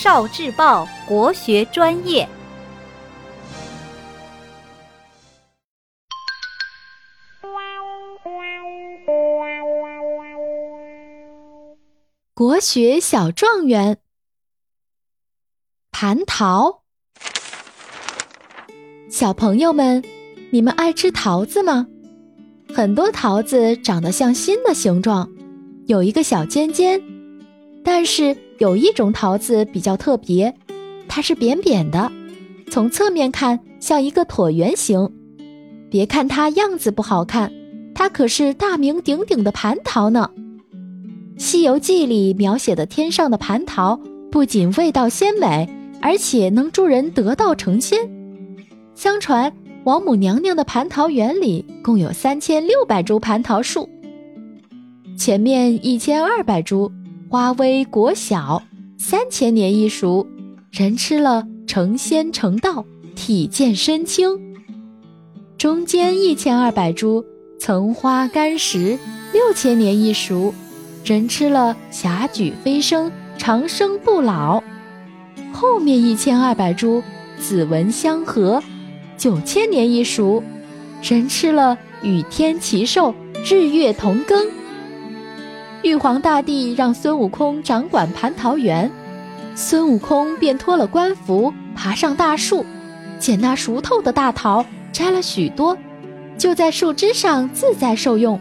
少智报国学专业。国学小状元，蟠桃。小朋友们，你们爱吃桃子吗？很多桃子长得像心的形状，有一个小尖尖。但是有一种桃子比较特别，它是扁扁的，从侧面看像一个椭圆形。别看它样子不好看，它可是大名鼎鼎的蟠桃呢。《西游记》里描写的天上的蟠桃，不仅味道鲜美，而且能助人得道成仙。相传王母娘娘的蟠桃园里共有三千六百株蟠桃树，前面一千二百株花微果小，三千年一熟，人吃了成仙成道，体健身轻；中间一千二百株层花干实，六千年一熟。人吃了霞举飞升，长生不老；后面一千二百株紫纹相合，九千年一熟，人吃了与天齐寿，日月同庚。玉皇大帝让孙悟空掌管蟠桃园，孙悟空便脱了官服，爬上大树，捡那熟透的大桃，摘了许多，就在树枝上自在受用。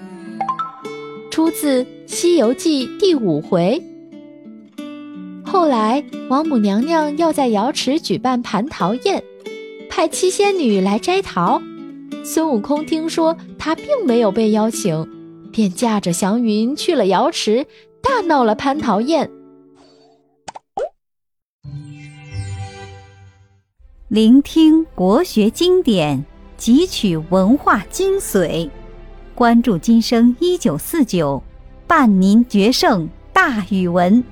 出自《西游记》第五回。后来，王母娘娘要在瑶池举办蟠桃宴，派七仙女来摘桃。孙悟空听说他并没有被邀请，便驾着祥云去了瑶池，大闹了蟠桃宴。聆听国学经典，汲取文化精髓。关注今生一九四九，伴您决胜大语文。